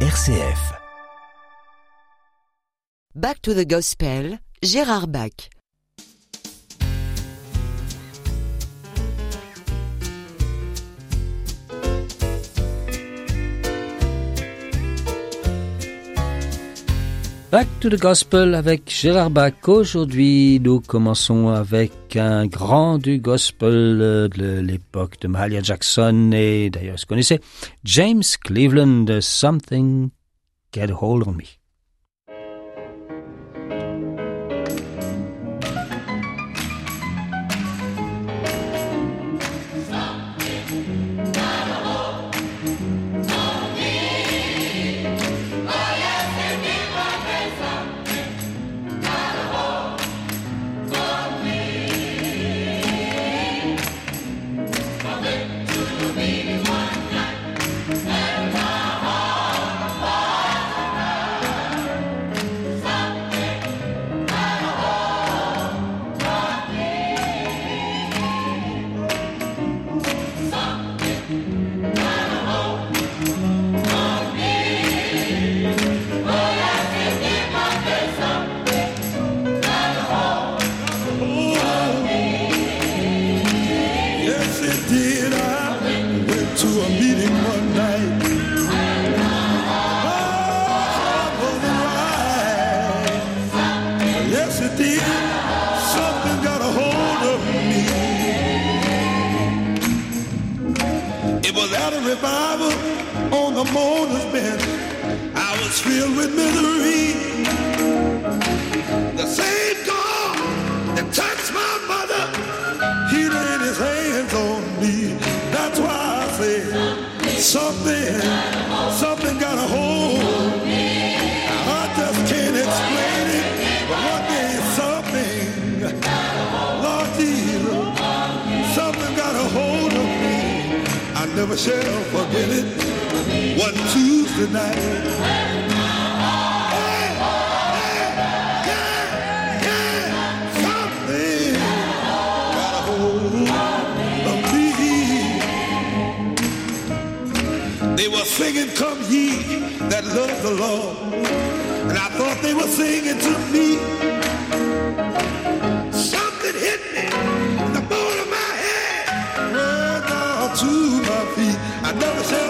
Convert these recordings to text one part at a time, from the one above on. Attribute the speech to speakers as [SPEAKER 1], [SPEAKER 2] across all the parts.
[SPEAKER 1] RCF.
[SPEAKER 2] Back to the Gospel, Gérard Bach.
[SPEAKER 3] Back to the Gospel avec Gérard Bach. Aujourd'hui, nous commençons avec un grand du gospel euh, de l'époque de Mahalia Jackson et d'ailleurs, se connaissait James Cleveland, Something Get Hold on Me?
[SPEAKER 4] never shall forget it. One Tuesday night. Something got a hold of me. They were singing, Come ye that love the Lord. And I thought they were singing to me. I never
[SPEAKER 5] said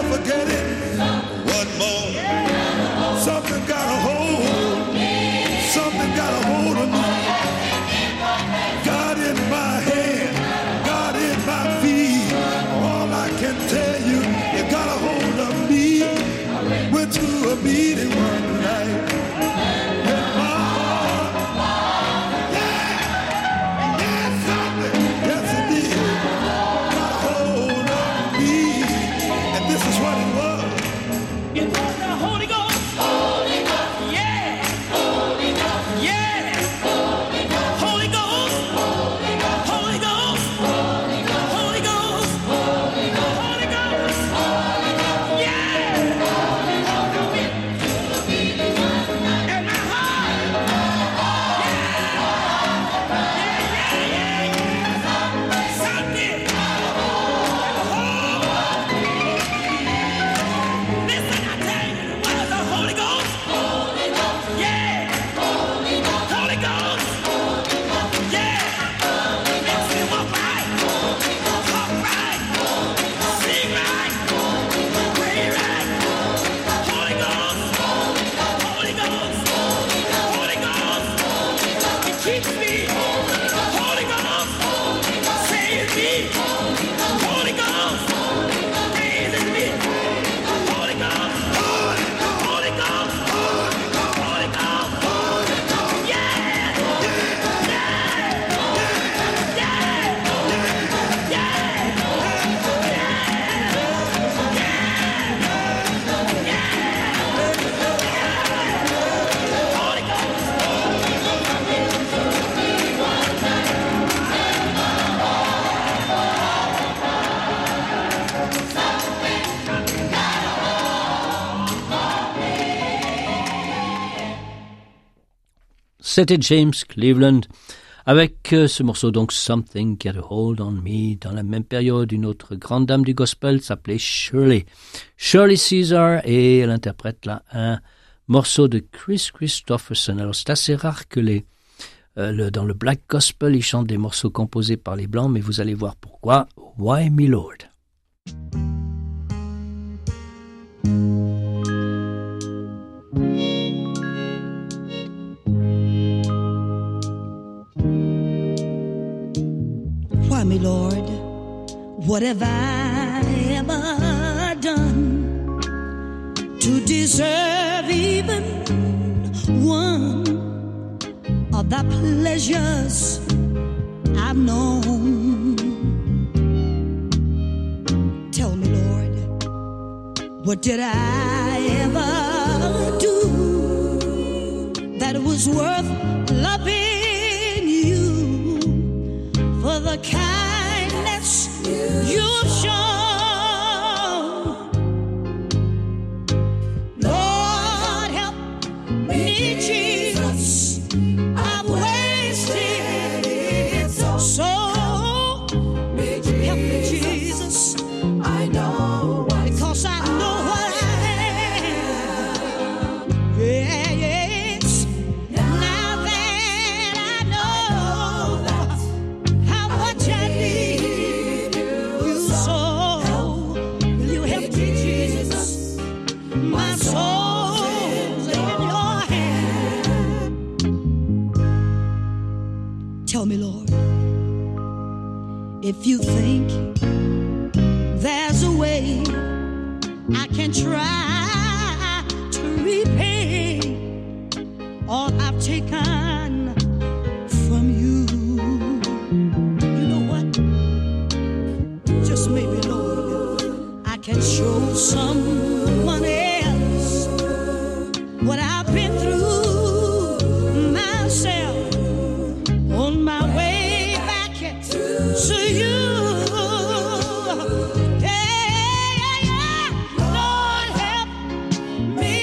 [SPEAKER 3] C'était James Cleveland avec euh, ce morceau donc Something Get a Hold on Me. Dans la même période, une autre grande dame du gospel s'appelait Shirley. Shirley Caesar et elle interprète là un morceau de Chris Christopherson. Alors c'est assez rare que les euh, le, dans le black gospel ils chantent des morceaux composés par les blancs, mais vous allez voir pourquoi. Why me Lord?
[SPEAKER 6] What have I ever done to deserve even one of the pleasures I've known? Tell me, Lord, what did I ever do that was worth loving? emotion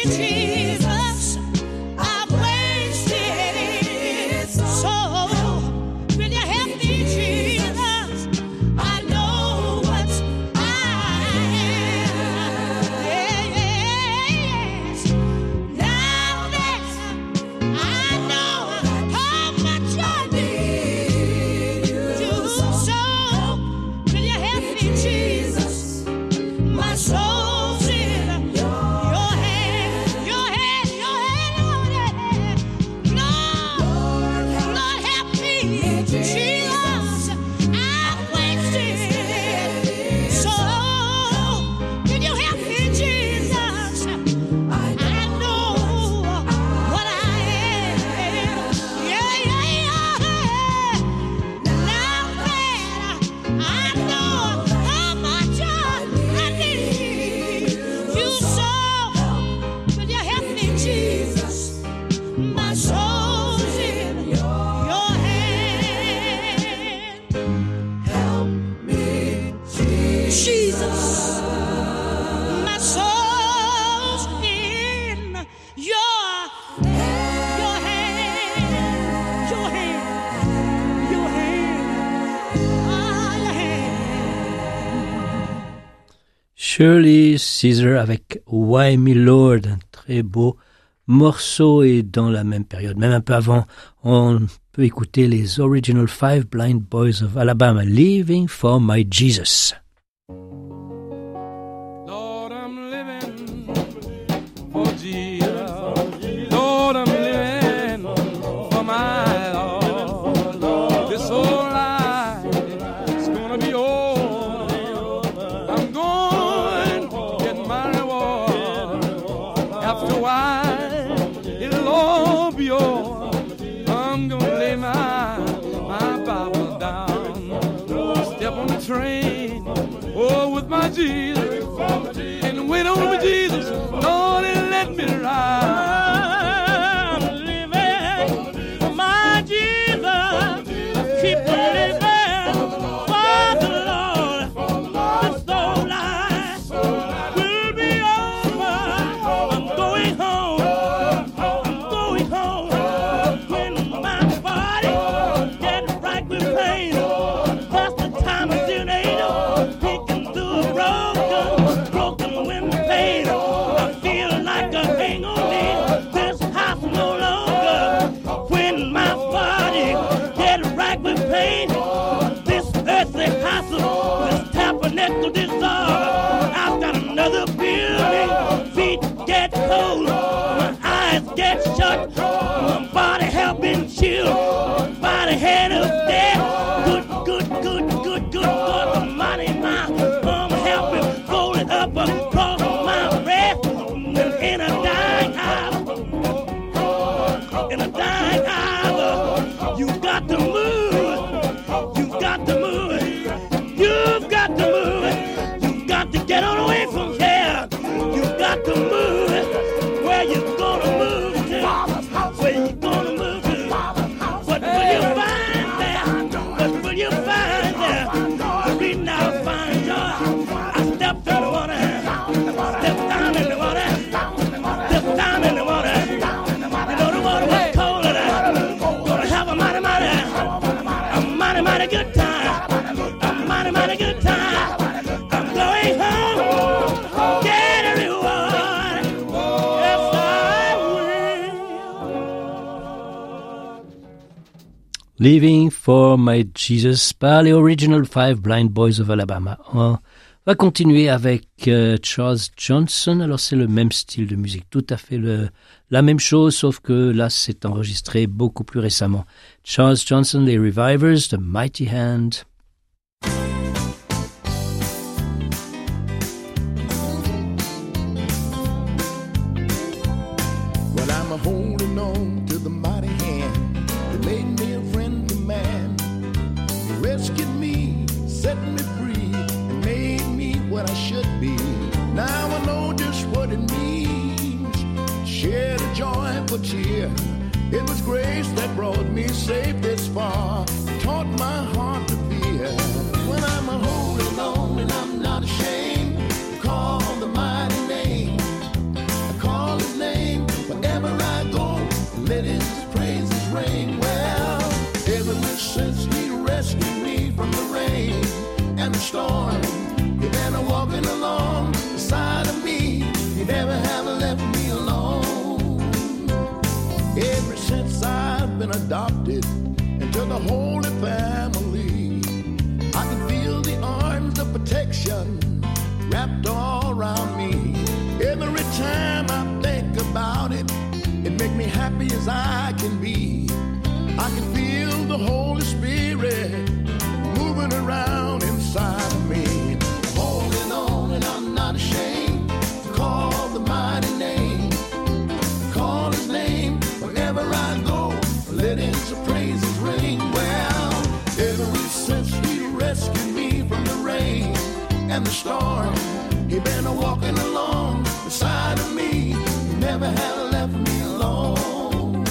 [SPEAKER 6] reaching.
[SPEAKER 3] Shirley Caesar avec Why Me Lord, un très beau morceau et dans la même période, même un peu avant, on peut écouter les Original Five Blind Boys of Alabama, Living for My Jesus.
[SPEAKER 7] Jesus. And wait on him, Jesus. Living for My Jesus
[SPEAKER 3] par les Original Five Blind Boys of Alabama. On va continuer avec euh, Charles Johnson. Alors c'est le même style de musique, tout à fait le, la même chose, sauf que là c'est enregistré beaucoup plus récemment. Charles Johnson, les Revivers, The Mighty Hand.
[SPEAKER 8] wrapped all around me. Every time I think about it, it makes me happy as I can be. I can feel the Holy Spirit storm. He been walking along beside of me. He never had left me alone.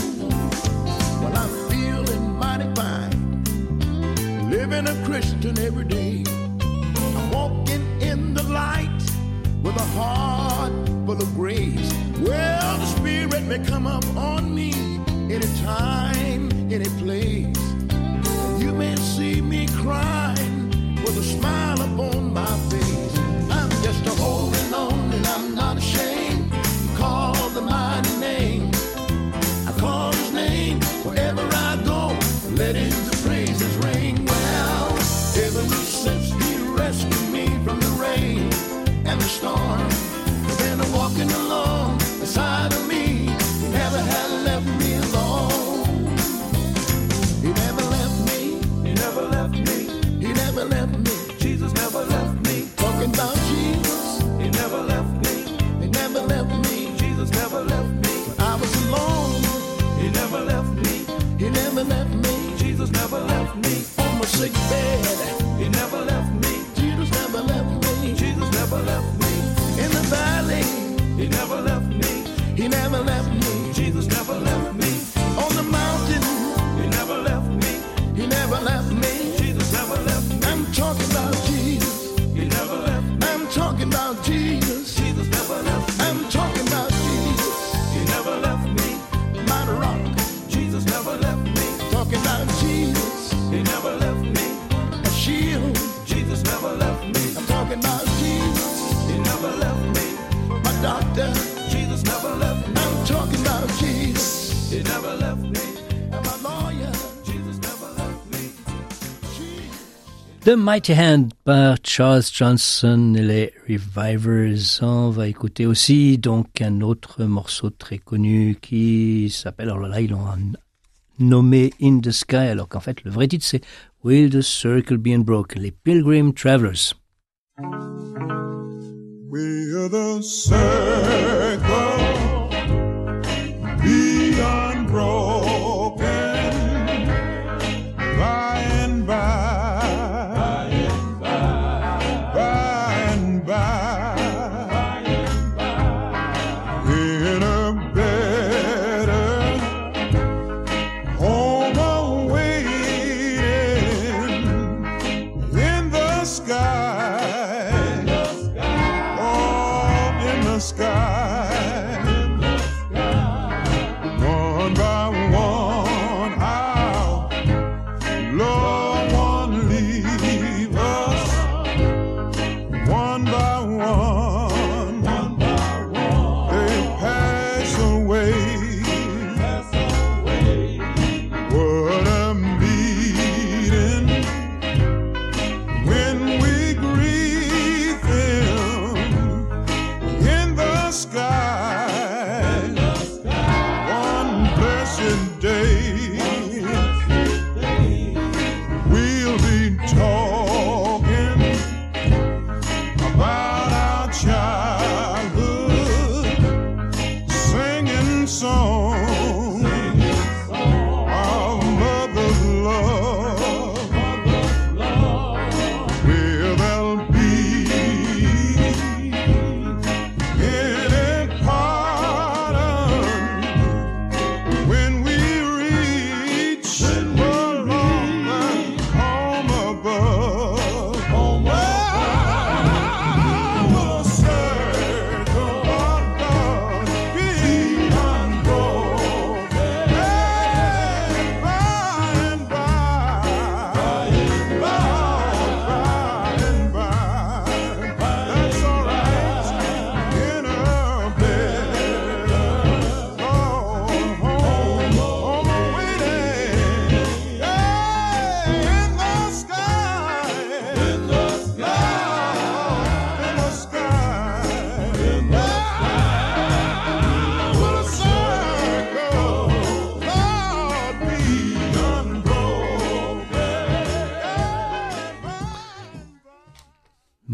[SPEAKER 8] Well, I'm feeling mighty fine. Living a Christian every day. I'm walking in the light with a heart full of grace. Well, the Spirit may come up on me anytime, any place. The Mighty
[SPEAKER 3] Hand par Charles Johnson et les Revivers. On va écouter aussi donc un autre morceau très connu qui s'appelle, alors là ils l'ont nommé In the Sky, alors qu'en fait le vrai titre c'est Will the Circle Be Unbroken, les Pilgrim Travelers.
[SPEAKER 9] The circle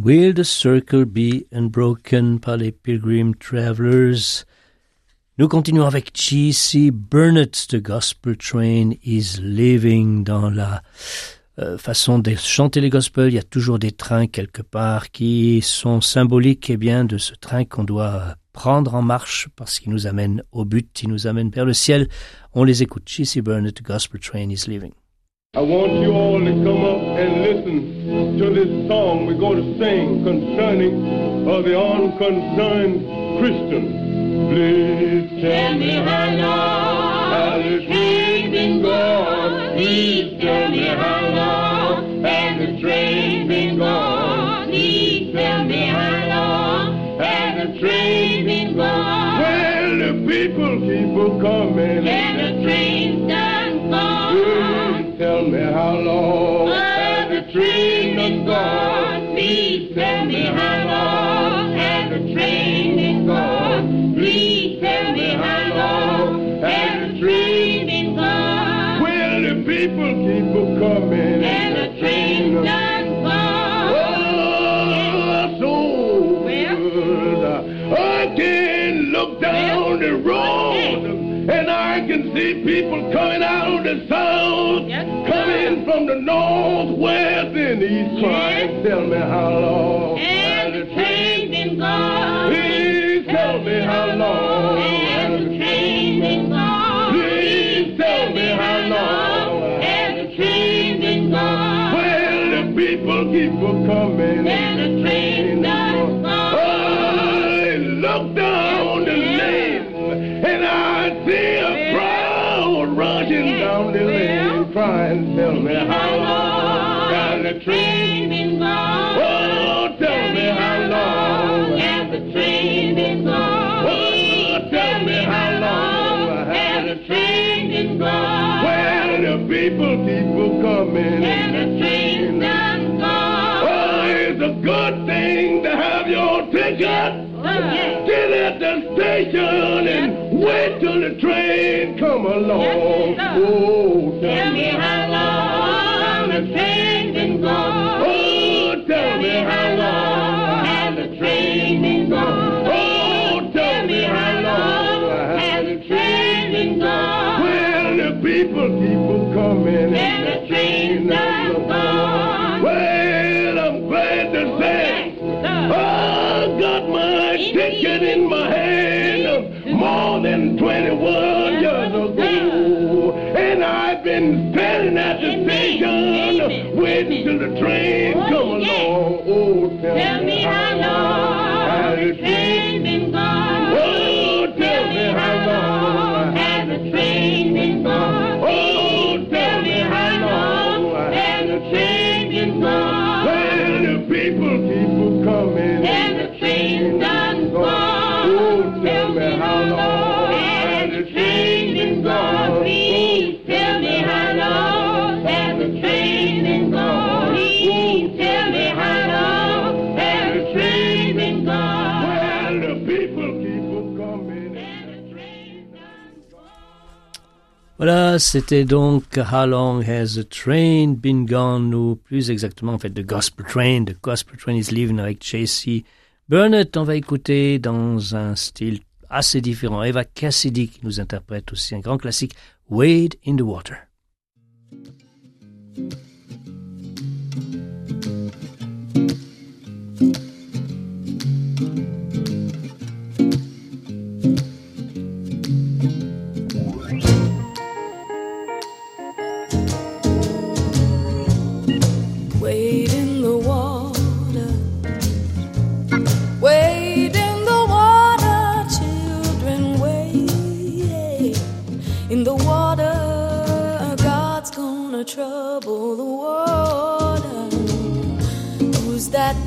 [SPEAKER 9] Will the Circle Be Unbroken
[SPEAKER 3] par les Pilgrim Travelers? Nous continuons avec G.C. Burnett, The Gospel Train is Living. Dans la euh, façon de chanter les gospels, il y a toujours des trains quelque part qui sont symboliques eh bien, de ce train qu'on doit prendre en marche parce qu'il nous amène au but, il nous amène vers le ciel. On les écoute. G.C. Burnett, The Gospel Train is Living.
[SPEAKER 10] I want you all to come up and listen to this song we're going to sing concerning of the unconcerned Christian. Please tell me how long has the train been gone? Please tell me how long has the train been gone? Please tell me how long has the train been gone? Well, the people keep a coming and the train's done gone. Please tell me how long has the train been gone? Please tell me how long has the train been gone? Please tell me how long has the train been gone? Well, the people keep a coming and the train's done gone. Oh, so good. I can look down the road and I can see people coming out of the south, coming from the north, west, and east, crying, tell me how long has the train been gone? Please tell me how long has the train been gone? Please tell me how long has the train been gone? Well, the people keep a coming and the train's done people, people coming. And Everything's done gone. Oh, it's a good thing to have your ticket. Oh, okay. Get at the station and wait till the train come along. oh, tell me how long the train's been gone. Oh, tell me how long. People keep on coming. And the train not gone. Well, I'm glad to say I got my ticket in my hand. More than 21 years ago. And I've been standing at the station waiting till the train come along.
[SPEAKER 3] Voilà, c'était donc How Long Has the Train Been Gone, ou plus exactement, en fait, The Gospel Train. The Gospel Train is Leaving avec J.C. Burnett. On va écouter dans un style assez différent. Eva Cassidy qui nous interprète aussi un grand classique, Wade in the Water.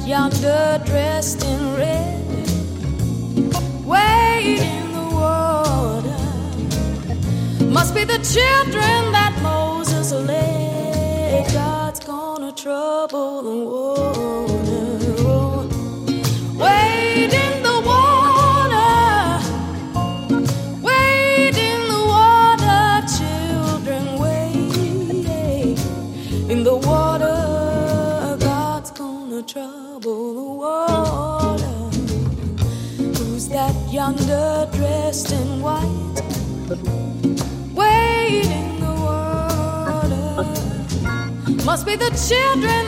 [SPEAKER 11] Yonder dressed in red? Wade in the water. Must be the children the children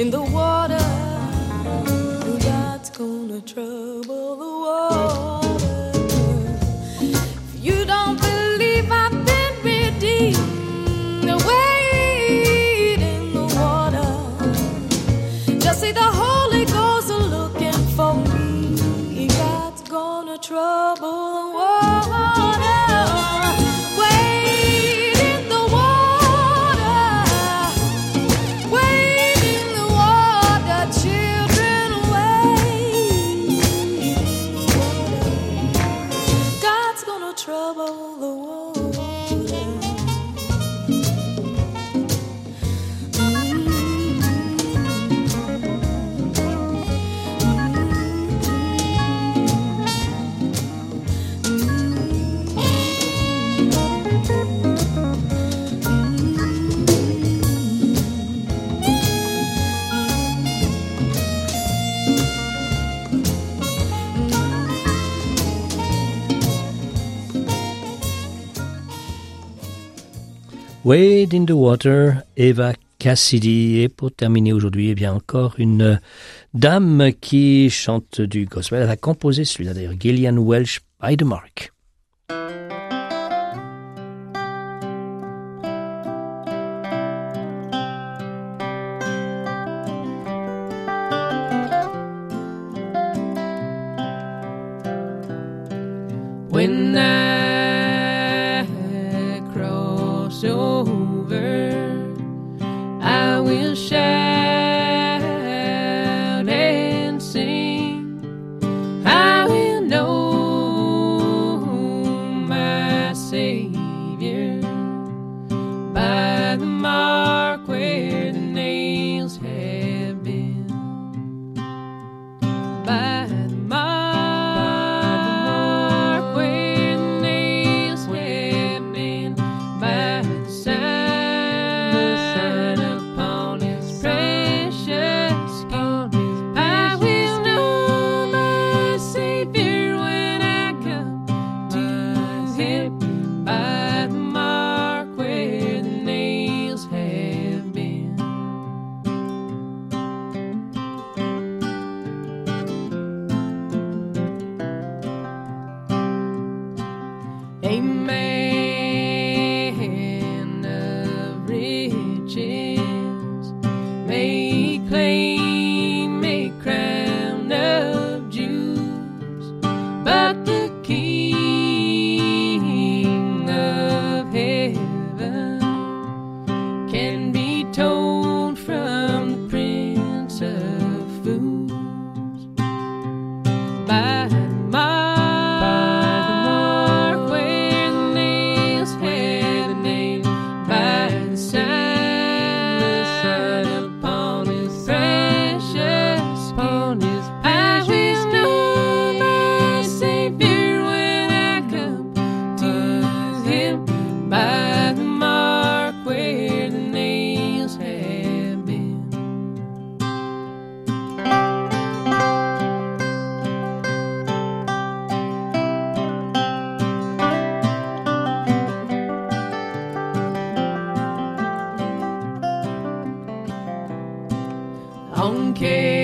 [SPEAKER 11] in the water. God's gonna trouble the water. Wade in the Water,
[SPEAKER 12] Eva Cassidy. Et pour terminer aujourd'hui, eh bien encore une dame qui chante du gospel. Elle a composé celui-là d'ailleurs, Gillian Welsh, By the Mark.
[SPEAKER 13] Okay.